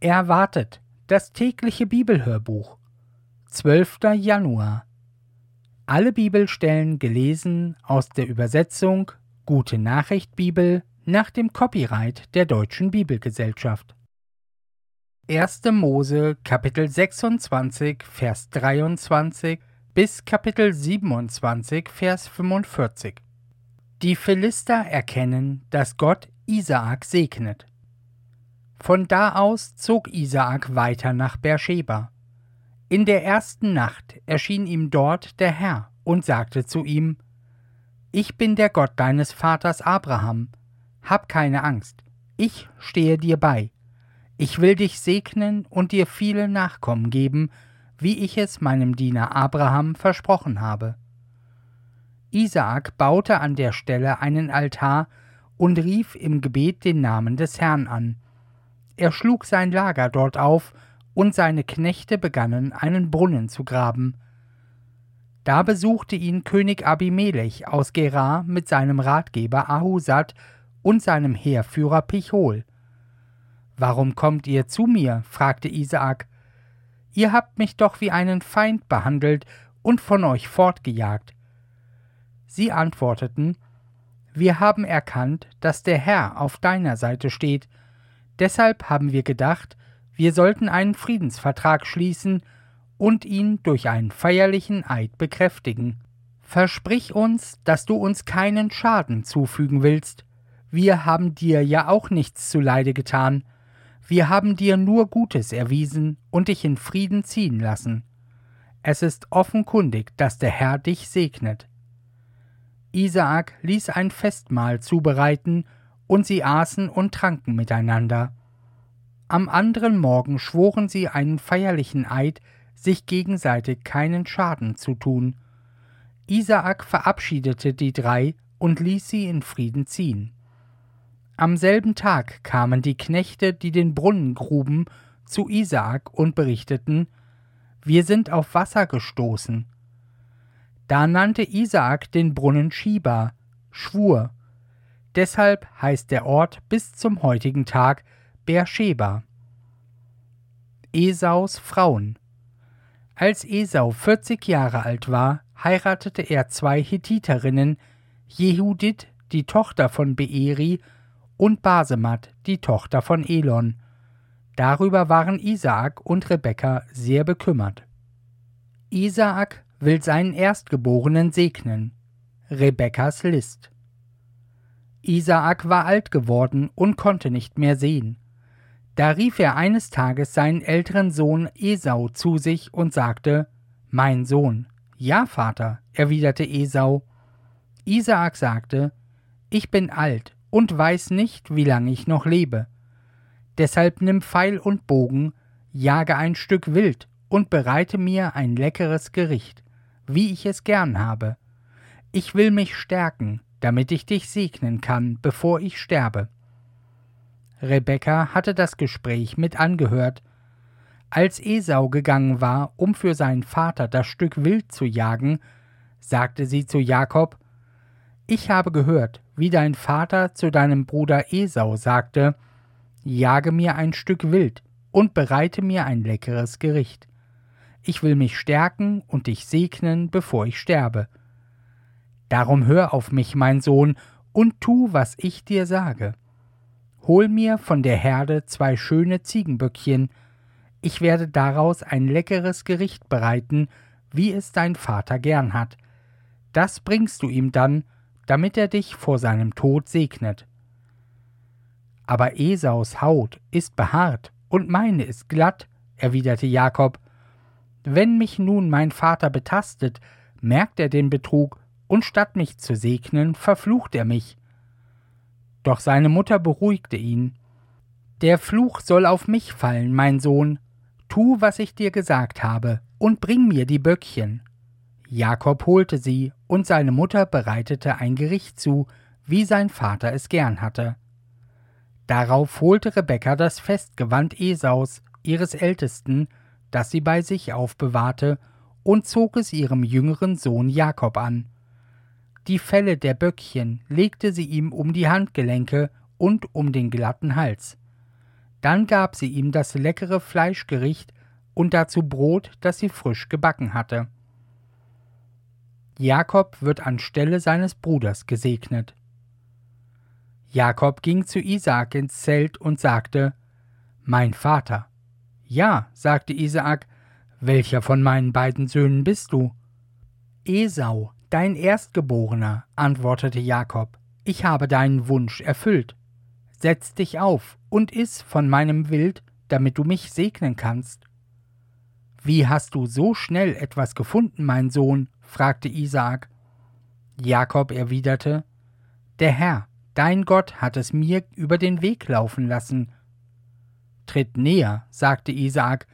Erwartet das tägliche Bibelhörbuch 12. Januar Alle Bibelstellen gelesen aus der Übersetzung Gute Nachricht Bibel nach dem Copyright der Deutschen Bibelgesellschaft 1. Mose Kapitel 26 Vers 23 bis Kapitel 27 Vers 45 Die Philister erkennen, dass Gott Isaak segnet. Von da aus zog Isaak weiter nach Beersheba. In der ersten Nacht erschien ihm dort der Herr und sagte zu ihm: Ich bin der Gott deines Vaters Abraham. Hab keine Angst, ich stehe dir bei. Ich will dich segnen und dir viele Nachkommen geben, wie ich es meinem Diener Abraham versprochen habe. Isaak baute an der Stelle einen Altar und rief im Gebet den Namen des Herrn an er schlug sein Lager dort auf, und seine Knechte begannen, einen Brunnen zu graben. Da besuchte ihn König Abimelech aus Gerar mit seinem Ratgeber Ahusat und seinem Heerführer Pichol. Warum kommt ihr zu mir? fragte Isaak. Ihr habt mich doch wie einen Feind behandelt und von euch fortgejagt. Sie antworteten, Wir haben erkannt, dass der Herr auf deiner Seite steht, Deshalb haben wir gedacht, wir sollten einen Friedensvertrag schließen und ihn durch einen feierlichen Eid bekräftigen. Versprich uns, dass du uns keinen Schaden zufügen willst. Wir haben dir ja auch nichts zuleide getan. Wir haben dir nur Gutes erwiesen und dich in Frieden ziehen lassen. Es ist offenkundig, dass der Herr dich segnet. Isaak ließ ein Festmahl zubereiten und sie aßen und tranken miteinander. Am anderen Morgen schworen sie einen feierlichen Eid, sich gegenseitig keinen Schaden zu tun. Isaak verabschiedete die drei und ließ sie in Frieden ziehen. Am selben Tag kamen die Knechte, die den Brunnen gruben, zu Isaak und berichteten, wir sind auf Wasser gestoßen. Da nannte Isaak den Brunnen Schiba, Schwur, Deshalb heißt der Ort bis zum heutigen Tag Beersheba. Esaus Frauen Als Esau 40 Jahre alt war, heiratete er zwei Hethiterinnen, Jehudit, die Tochter von Beeri, und Basemat, die Tochter von Elon. Darüber waren Isaak und Rebekka sehr bekümmert. Isaak will seinen Erstgeborenen segnen. Rebekkas List. Isaak war alt geworden und konnte nicht mehr sehen. Da rief er eines Tages seinen älteren Sohn Esau zu sich und sagte Mein Sohn. Ja, Vater, erwiderte Esau. Isaak sagte Ich bin alt und weiß nicht, wie lange ich noch lebe. Deshalb nimm Pfeil und Bogen, jage ein Stück Wild und bereite mir ein leckeres Gericht, wie ich es gern habe. Ich will mich stärken, damit ich dich segnen kann, bevor ich sterbe. Rebekka hatte das Gespräch mit angehört. Als Esau gegangen war, um für seinen Vater das Stück Wild zu jagen, sagte sie zu Jakob Ich habe gehört, wie dein Vater zu deinem Bruder Esau sagte Jage mir ein Stück Wild und bereite mir ein leckeres Gericht. Ich will mich stärken und dich segnen, bevor ich sterbe. Darum hör auf mich, mein Sohn, und tu, was ich dir sage. Hol mir von der Herde zwei schöne Ziegenböckchen, ich werde daraus ein leckeres Gericht bereiten, wie es dein Vater gern hat. Das bringst du ihm dann, damit er dich vor seinem Tod segnet. Aber Esaus Haut ist behaart und meine ist glatt, erwiderte Jakob. Wenn mich nun mein Vater betastet, merkt er den Betrug und statt mich zu segnen, verflucht er mich. Doch seine Mutter beruhigte ihn. Der Fluch soll auf mich fallen, mein Sohn. Tu, was ich dir gesagt habe, und bring mir die Böckchen. Jakob holte sie, und seine Mutter bereitete ein Gericht zu, wie sein Vater es gern hatte. Darauf holte Rebekka das Festgewand Esaus, ihres Ältesten, das sie bei sich aufbewahrte, und zog es ihrem jüngeren Sohn Jakob an die Felle der Böckchen legte sie ihm um die Handgelenke und um den glatten Hals. Dann gab sie ihm das leckere Fleischgericht und dazu Brot, das sie frisch gebacken hatte. Jakob wird anstelle seines Bruders gesegnet. Jakob ging zu Isaak ins Zelt und sagte: Mein Vater. Ja, sagte Isaak, welcher von meinen beiden Söhnen bist du? Esau, dein Erstgeborener, antwortete Jakob. Ich habe deinen Wunsch erfüllt. Setz dich auf und iss von meinem Wild, damit du mich segnen kannst. Wie hast du so schnell etwas gefunden, mein Sohn? fragte Isaak. Jakob erwiderte Der Herr, dein Gott, hat es mir über den Weg laufen lassen. Tritt näher, sagte Isaak,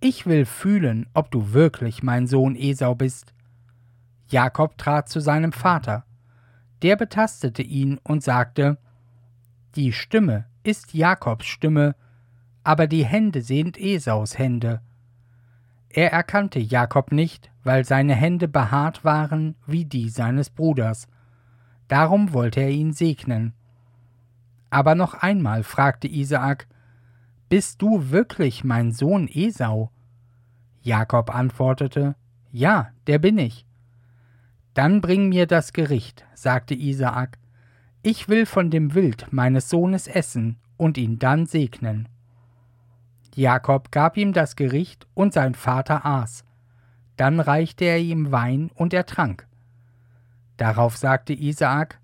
ich will fühlen, ob du wirklich mein Sohn Esau bist. Jakob trat zu seinem Vater. Der betastete ihn und sagte Die Stimme ist Jakobs Stimme, aber die Hände sind Esaus Hände. Er erkannte Jakob nicht, weil seine Hände behaart waren wie die seines Bruders. Darum wollte er ihn segnen. Aber noch einmal fragte Isaak, Bist du wirklich mein Sohn Esau? Jakob antwortete, Ja, der bin ich. Dann bring mir das Gericht, sagte Isaak, ich will von dem Wild meines Sohnes essen und ihn dann segnen. Jakob gab ihm das Gericht und sein Vater aß. Dann reichte er ihm Wein und er trank. Darauf sagte Isaak: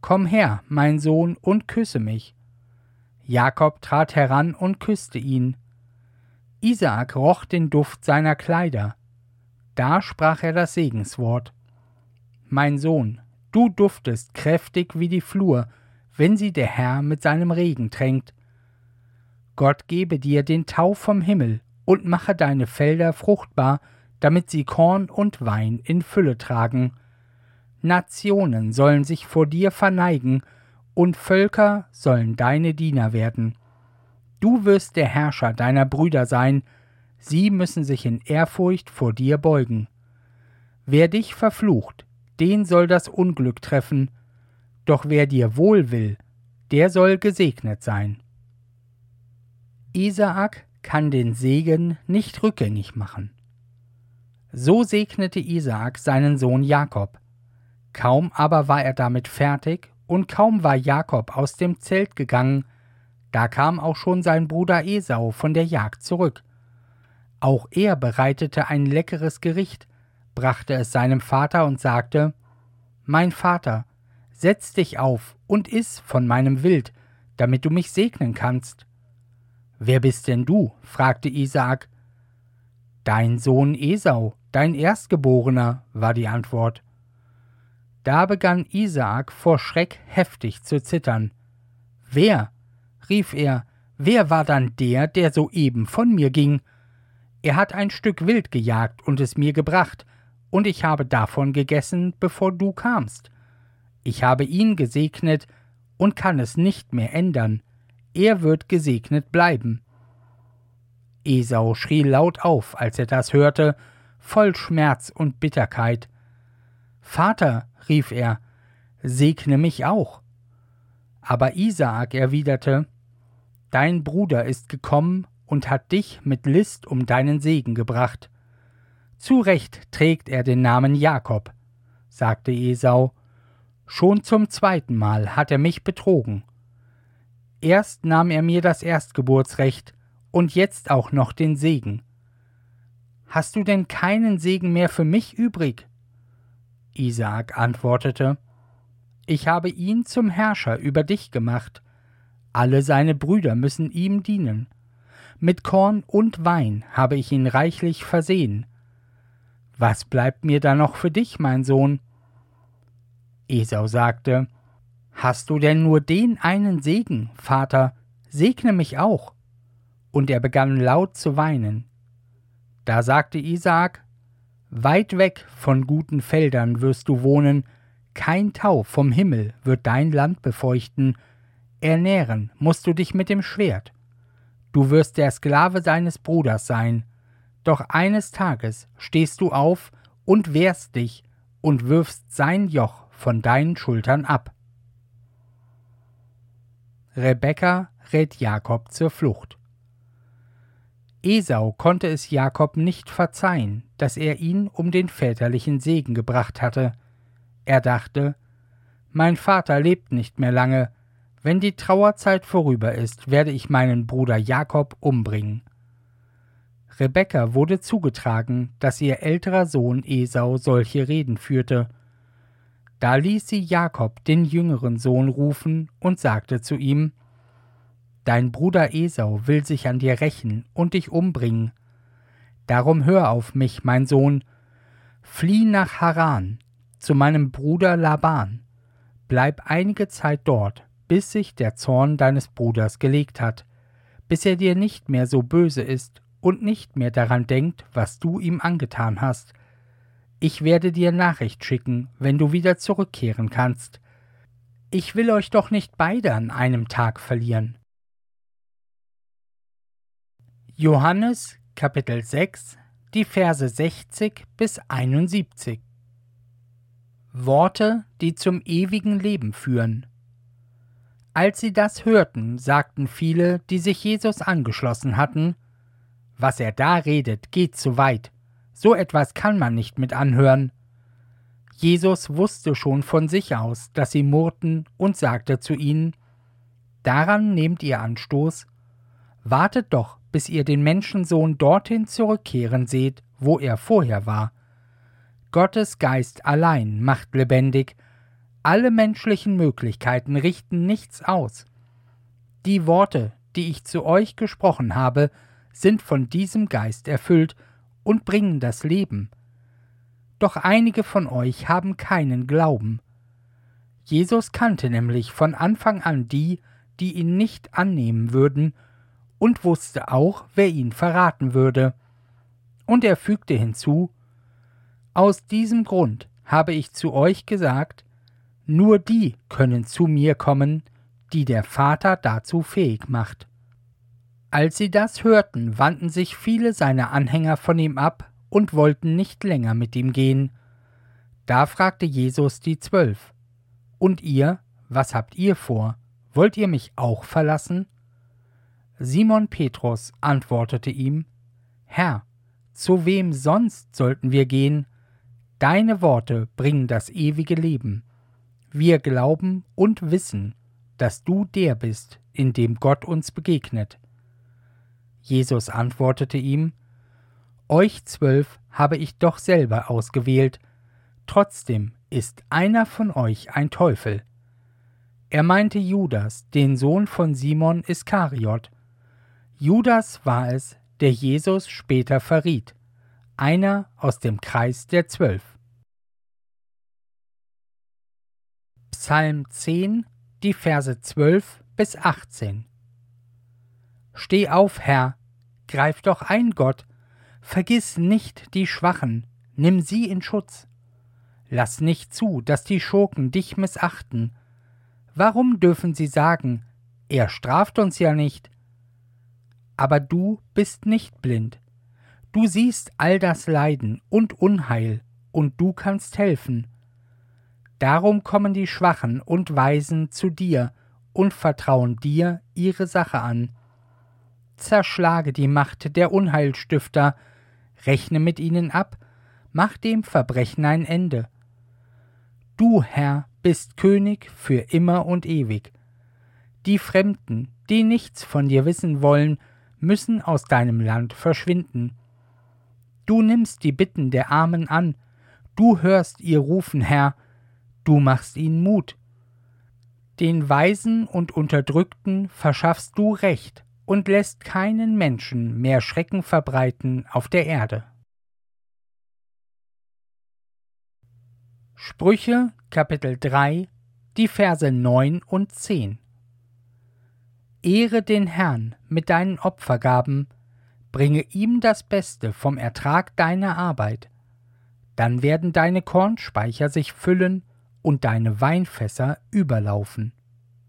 Komm her, mein Sohn, und küsse mich. Jakob trat heran und küsste ihn. Isaak roch den Duft seiner Kleider. Da sprach er das Segenswort. Mein Sohn, du duftest kräftig wie die Flur, wenn sie der Herr mit seinem Regen tränkt. Gott gebe dir den Tau vom Himmel und mache deine Felder fruchtbar, damit sie Korn und Wein in Fülle tragen. Nationen sollen sich vor dir verneigen, und Völker sollen deine Diener werden. Du wirst der Herrscher deiner Brüder sein, sie müssen sich in Ehrfurcht vor dir beugen. Wer dich verflucht, den soll das Unglück treffen, doch wer dir wohl will, der soll gesegnet sein. Isaak kann den Segen nicht rückgängig machen. So segnete Isaak seinen Sohn Jakob. Kaum aber war er damit fertig, und kaum war Jakob aus dem Zelt gegangen, da kam auch schon sein Bruder Esau von der Jagd zurück. Auch er bereitete ein leckeres Gericht, brachte es seinem Vater und sagte Mein Vater, setz dich auf und iss von meinem Wild, damit du mich segnen kannst. Wer bist denn du? fragte Isaak. Dein Sohn Esau, dein Erstgeborener, war die Antwort. Da begann Isaak vor Schreck heftig zu zittern. Wer? rief er, wer war dann der, der soeben von mir ging? Er hat ein Stück Wild gejagt und es mir gebracht, und ich habe davon gegessen, bevor du kamst. Ich habe ihn gesegnet und kann es nicht mehr ändern er wird gesegnet bleiben. Esau schrie laut auf, als er das hörte, voll Schmerz und Bitterkeit. Vater, rief er, segne mich auch. Aber Isaak erwiderte, Dein Bruder ist gekommen und hat dich mit List um deinen Segen gebracht. Zu Recht trägt er den Namen Jakob, sagte Esau. Schon zum zweiten Mal hat er mich betrogen. Erst nahm er mir das Erstgeburtsrecht und jetzt auch noch den Segen. Hast du denn keinen Segen mehr für mich übrig? Isaak antwortete, Ich habe ihn zum Herrscher über dich gemacht. Alle seine Brüder müssen ihm dienen. Mit Korn und Wein habe ich ihn reichlich versehen. Was bleibt mir da noch für dich, mein Sohn? Esau sagte, Hast du denn nur den einen Segen, Vater? Segne mich auch. Und er begann laut zu weinen. Da sagte Isaak, Weit weg von guten Feldern wirst du wohnen, kein Tau vom Himmel wird dein Land befeuchten, ernähren musst du dich mit dem Schwert. Du wirst der Sklave deines Bruders sein, doch eines Tages stehst du auf und wehrst dich und wirfst sein Joch von deinen Schultern ab. Rebekka, rät Jakob zur Flucht. Esau konnte es Jakob nicht verzeihen, dass er ihn um den väterlichen Segen gebracht hatte. Er dachte, mein Vater lebt nicht mehr lange, wenn die Trauerzeit vorüber ist, werde ich meinen Bruder Jakob umbringen. Rebekka wurde zugetragen, dass ihr älterer Sohn Esau solche Reden führte. Da ließ sie Jakob, den jüngeren Sohn, rufen und sagte zu ihm Dein Bruder Esau will sich an dir rächen und dich umbringen. Darum hör auf mich, mein Sohn, flieh nach Haran, zu meinem Bruder Laban. Bleib einige Zeit dort, bis sich der Zorn deines Bruders gelegt hat, bis er dir nicht mehr so böse ist und nicht mehr daran denkt, was du ihm angetan hast. Ich werde dir Nachricht schicken, wenn du wieder zurückkehren kannst. Ich will euch doch nicht beide an einem Tag verlieren. Johannes Kapitel 6 die Verse 60 bis 71 Worte, die zum ewigen Leben führen. Als sie das hörten, sagten viele, die sich Jesus angeschlossen hatten, Was er da redet, geht zu weit, so etwas kann man nicht mit anhören. Jesus wusste schon von sich aus, dass sie murrten und sagte zu ihnen, Daran nehmt ihr Anstoß, wartet doch, bis ihr den Menschensohn dorthin zurückkehren seht, wo er vorher war. Gottes Geist allein macht lebendig, alle menschlichen Möglichkeiten richten nichts aus. Die Worte, die ich zu euch gesprochen habe, sind von diesem Geist erfüllt und bringen das Leben. Doch einige von euch haben keinen Glauben. Jesus kannte nämlich von Anfang an die, die ihn nicht annehmen würden und wusste auch, wer ihn verraten würde. Und er fügte hinzu Aus diesem Grund habe ich zu euch gesagt, nur die können zu mir kommen, die der Vater dazu fähig macht. Als sie das hörten, wandten sich viele seiner Anhänger von ihm ab und wollten nicht länger mit ihm gehen. Da fragte Jesus die Zwölf Und ihr, was habt ihr vor? Wollt ihr mich auch verlassen? Simon Petrus antwortete ihm Herr, zu wem sonst sollten wir gehen? Deine Worte bringen das ewige Leben. Wir glauben und wissen, dass du der bist, in dem Gott uns begegnet. Jesus antwortete ihm Euch zwölf habe ich doch selber ausgewählt, trotzdem ist einer von euch ein Teufel. Er meinte Judas, den Sohn von Simon Iskariot, Judas war es, der Jesus später verriet, einer aus dem Kreis der Zwölf. Psalm 10, die Verse 12 bis 18 Steh auf, Herr, greif doch ein, Gott, vergiss nicht die Schwachen, nimm sie in Schutz. Lass nicht zu, dass die Schurken dich missachten. Warum dürfen sie sagen, er straft uns ja nicht, aber du bist nicht blind. Du siehst all das Leiden und Unheil, und du kannst helfen. Darum kommen die Schwachen und Weisen zu dir und vertrauen dir ihre Sache an. Zerschlage die Macht der Unheilstifter, rechne mit ihnen ab, mach dem Verbrechen ein Ende. Du, Herr, bist König für immer und ewig. Die Fremden, die nichts von dir wissen wollen, müssen aus deinem Land verschwinden. Du nimmst die Bitten der Armen an, du hörst ihr Rufen, Herr, du machst ihnen Mut. Den Weisen und Unterdrückten verschaffst du Recht und lässt keinen Menschen mehr Schrecken verbreiten auf der Erde. Sprüche Kapitel 3 die Verse 9 und 10 Ehre den Herrn mit deinen Opfergaben, bringe ihm das Beste vom Ertrag deiner Arbeit. Dann werden deine Kornspeicher sich füllen und deine Weinfässer überlaufen.